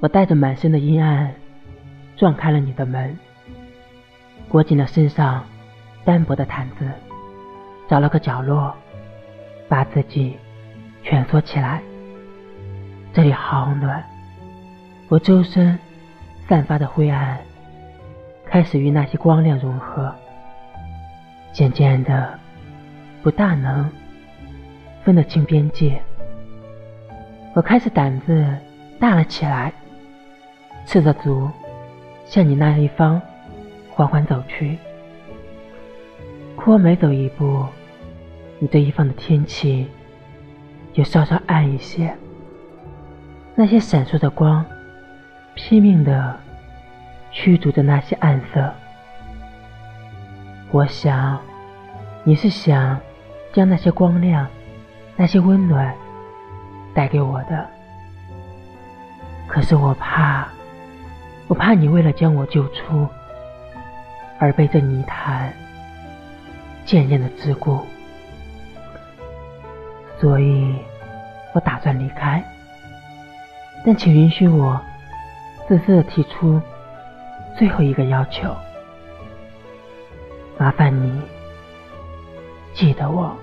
我带着满身的阴暗，撞开了你的门，裹紧了身上单薄的毯子，找了个角落，把自己蜷缩起来。这里好暖，我周身散发的灰暗开始与那些光亮融合，渐渐的，不大能分得清边界。我开始胆子大了起来。赤着足向你那一方缓缓走去，可我每走一步，你这一方的天气就稍稍暗一些。那些闪烁的光拼命的驱逐着那些暗色。我想你是想将那些光亮、那些温暖带给我的，可是我怕。我怕你为了将我救出，而被这泥潭渐渐的桎梏，所以我打算离开。但请允许我自私的提出最后一个要求，麻烦你记得我。